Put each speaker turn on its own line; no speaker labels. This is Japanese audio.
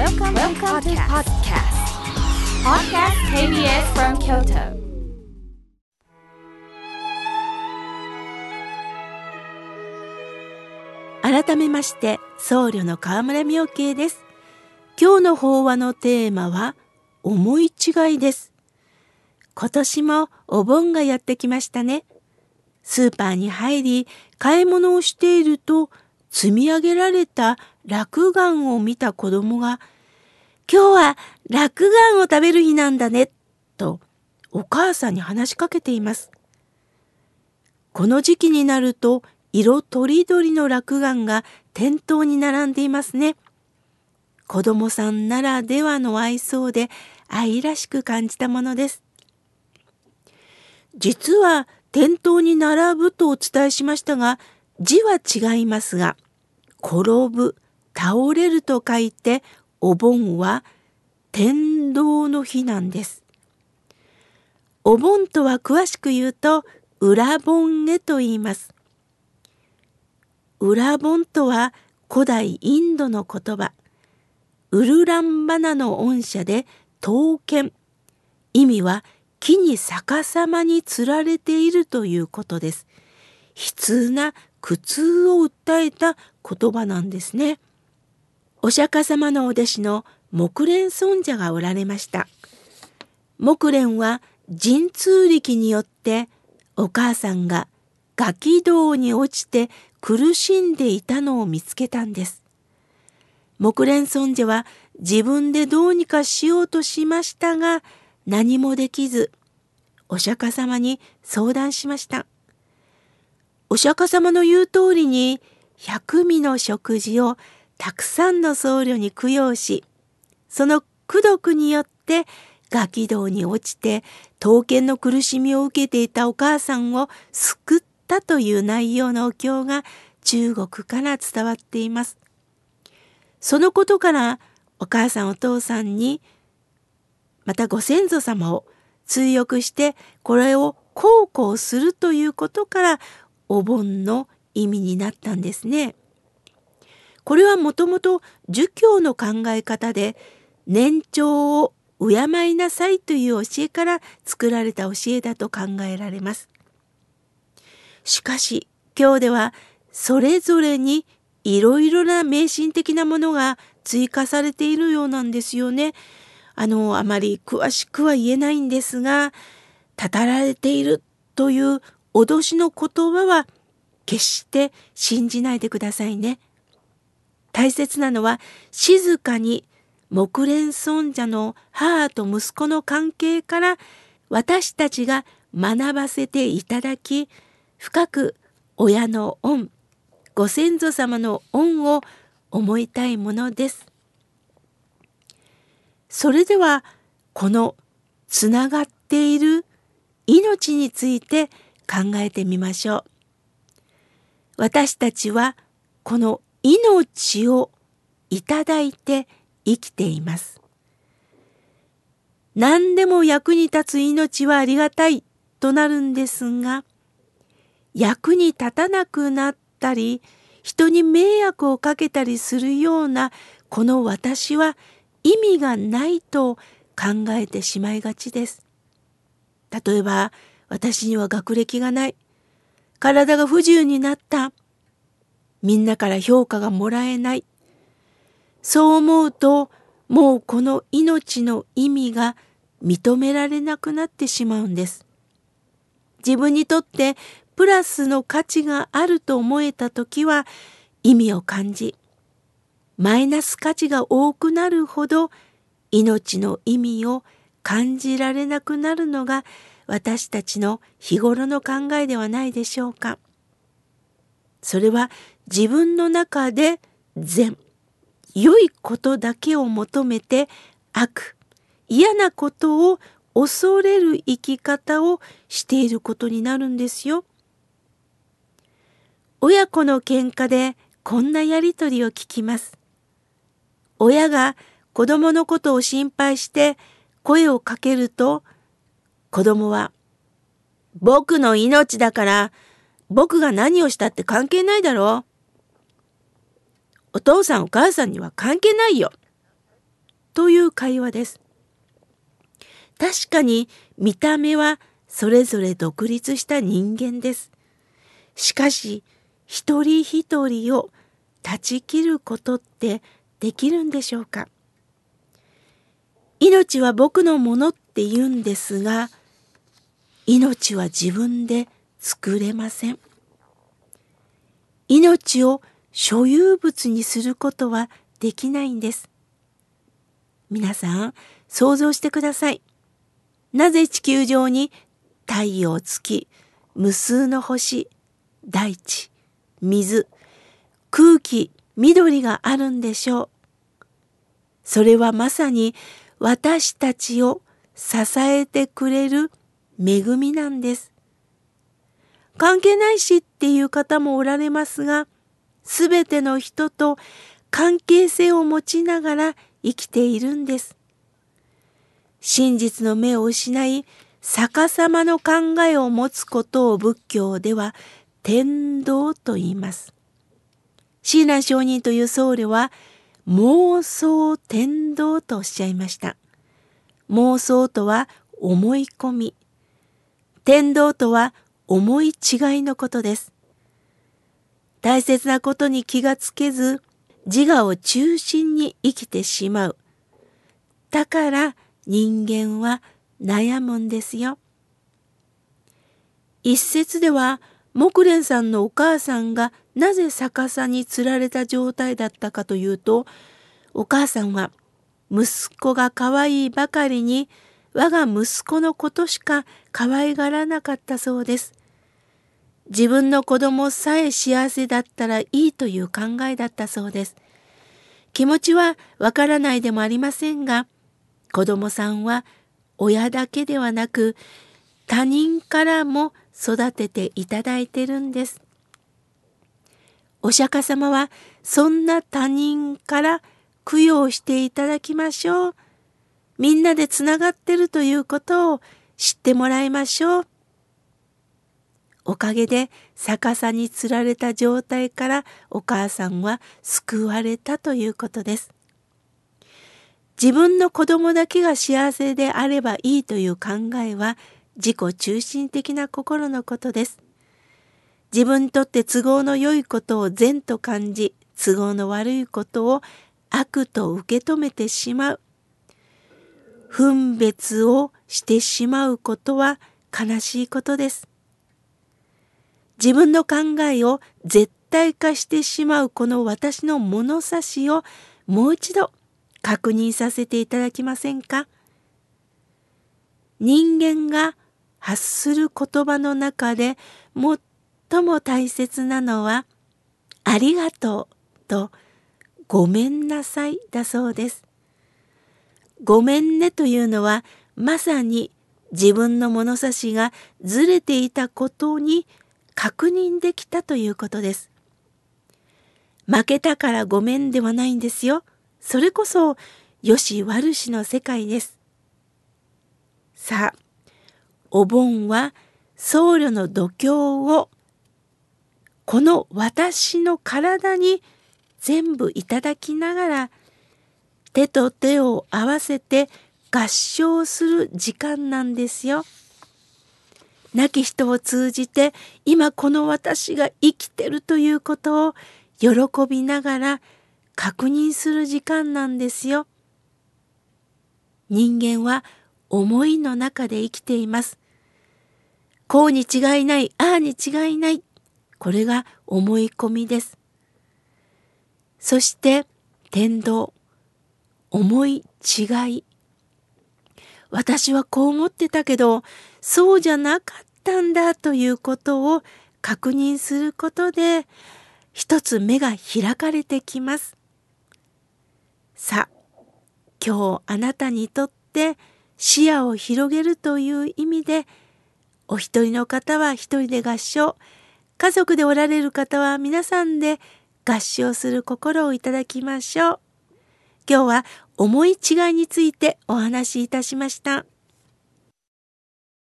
Welcome, Welcome to podcast. Podcast KBS from Kyoto.
改めまして僧侶の河村明慶です今日の法話のテーマは思い違いです今年もお盆がやってきましたねスーパーに入り買い物をしていると積み上げられた落雁を見た子供が今日は落雁を食べる日なんだねとお母さんに話しかけていますこの時期になると色とりどりの落雁が店頭に並んでいますね。子供さんならではの愛想で愛らしく感じたものです。実は店頭に並ぶとお伝えしましたが、字は違いますが、転ぶ、倒れると書いて、お盆は天道の日なんです。お盆とは詳しく言うと、裏盆へと言います。ウラボンとは古代インドの言葉。ウルランバナの恩赦で刀剣。意味は木に逆さまにつられているということです。悲痛な苦痛を訴えた言葉なんですね。お釈迦様のお弟子の木蓮尊者がおられました。木蓮は神通力によってお母さんがガキ道に落ちて苦しんでいたのを見つけたんです。木蓮尊者は自分でどうにかしようとしましたが何もできずお釈迦様に相談しました。お釈迦様の言う通りに百味の食事をたくさんの僧侶に供養しその功徳によってガキ道に落ちて刀剣の苦しみを受けていたお母さんを救っったという内容のお経が中国から伝わっています。そのことからお母さんお父さんにまたご先祖様を通訳してこれを孝行するということからお盆の意味になったんですね。これはもともと儒教の考え方で年長を敬いなさいという教えから作られた教えだと考えられます。しかし今日ではそれぞれにいろいろな迷信的なものが追加されているようなんですよね。あの、あまり詳しくは言えないんですが、たたられているという脅しの言葉は決して信じないでくださいね。大切なのは静かに木蓮尊者の母と息子の関係から私たちが学ばせていただき深く親の恩ご先祖様の恩を思いたいものです。それではこのつながっている命について考えてみましょう。私たちはこの命をいただいて生きています。何でも役に立つ命はありがたいとなるんですが、役に立たなくなったり人に迷惑をかけたりするようなこの私は意味がないと考えてしまいがちです。例えば私には学歴がない。体が不自由になった。みんなから評価がもらえない。そう思うともうこの命の意味が認められなくなってしまうんです。自分にとってプラスの価値があると思えた時は意味を感じマイナス価値が多くなるほど命の意味を感じられなくなるのが私たちの日頃の考えではないでしょうか。それは自分の中で善良いことだけを求めて悪嫌なことを恐れる生き方をしていることになるんですよ。親子の喧嘩でこんなやりとりを聞きます。親が子供のことを心配して声をかけると子供は僕の命だから僕が何をしたって関係ないだろう。お父さんお母さんには関係ないよ。という会話です。確かに見た目はそれぞれ独立した人間です。しかし一人一人を断ち切ることってできるんでしょうか命は僕のものって言うんですが命は自分で作れません。命を所有物にすることはできないんです。皆さん、想像してください。なぜ地球上に太陽、月、無数の星、大地、水、空気、緑があるんでしょう？それはまさに私たちを支えてくれる恵みなんです。関係ないしっていう方もおられますが、すべての人と関係性を持ちながら生きているんです。真実の目を失い、逆さまの考えを持つことを仏教では天道と言います。親鸞上人という僧侶は妄想天道とおっしゃいました。妄想とは思い込み。天道とは思い違いのことです。大切なことに気がつけず、自我を中心に生きてしまう。だから人間は悩むんですよ。一説では、木蓮さんのお母さんがなぜ逆さに釣られた状態だったかというと、お母さんは息子が可愛いばかりに我が息子のことしか可愛がらなかったそうです。自分の子供さえ幸せだったらいいという考えだったそうです。気持ちはわからないでもありませんが、子供さんは親だけではなく他人からも育てていただいてるんです。お釈迦様はそんな他人から供養していただきましょう。みんなでつながってるということを知ってもらいましょう。おかげで逆さにつられた状態からお母さんは救われたということです。自分の子供だけが幸せであればいいという考えは自己中心的な心のことです。自分にとって都合の良いことを善と感じ、都合の悪いことを悪と受け止めてしまう。分別をしてしまうことは悲しいことです。自分の考えを絶対化してしまうこの私の物差しをもう一度確認させていただきませんか？人間が発する言葉の中で最も大切なのはありがとうとごめんなさいだそうです。ごめんねというのはまさに自分の物差しがずれていたことに確認できたということです。負けたからごめんではないんですよ。それこそ、よし悪しの世界です。さあ、お盆は僧侶の度胸をこの私の体に全部いただきながら手と手を合わせて合唱する時間なんですよ。亡き人を通じて今この私が生きてるということを喜びながら確認する時間なんですよ。人間は思いの中で生きています。こうに違いない、ああに違いない。これが思い込みです。そして天道、思い違い。私はこう思ってたけど、そうじゃなかったんだということを確認することで、一つ目が開かれてきます。さあ、今日あなたにとって視野を広げるという意味で、お一人の方は一人で合唱、家族でおられる方は皆さんで合唱する心をいただきましょう。今日は思い違いについてお話しいたしました。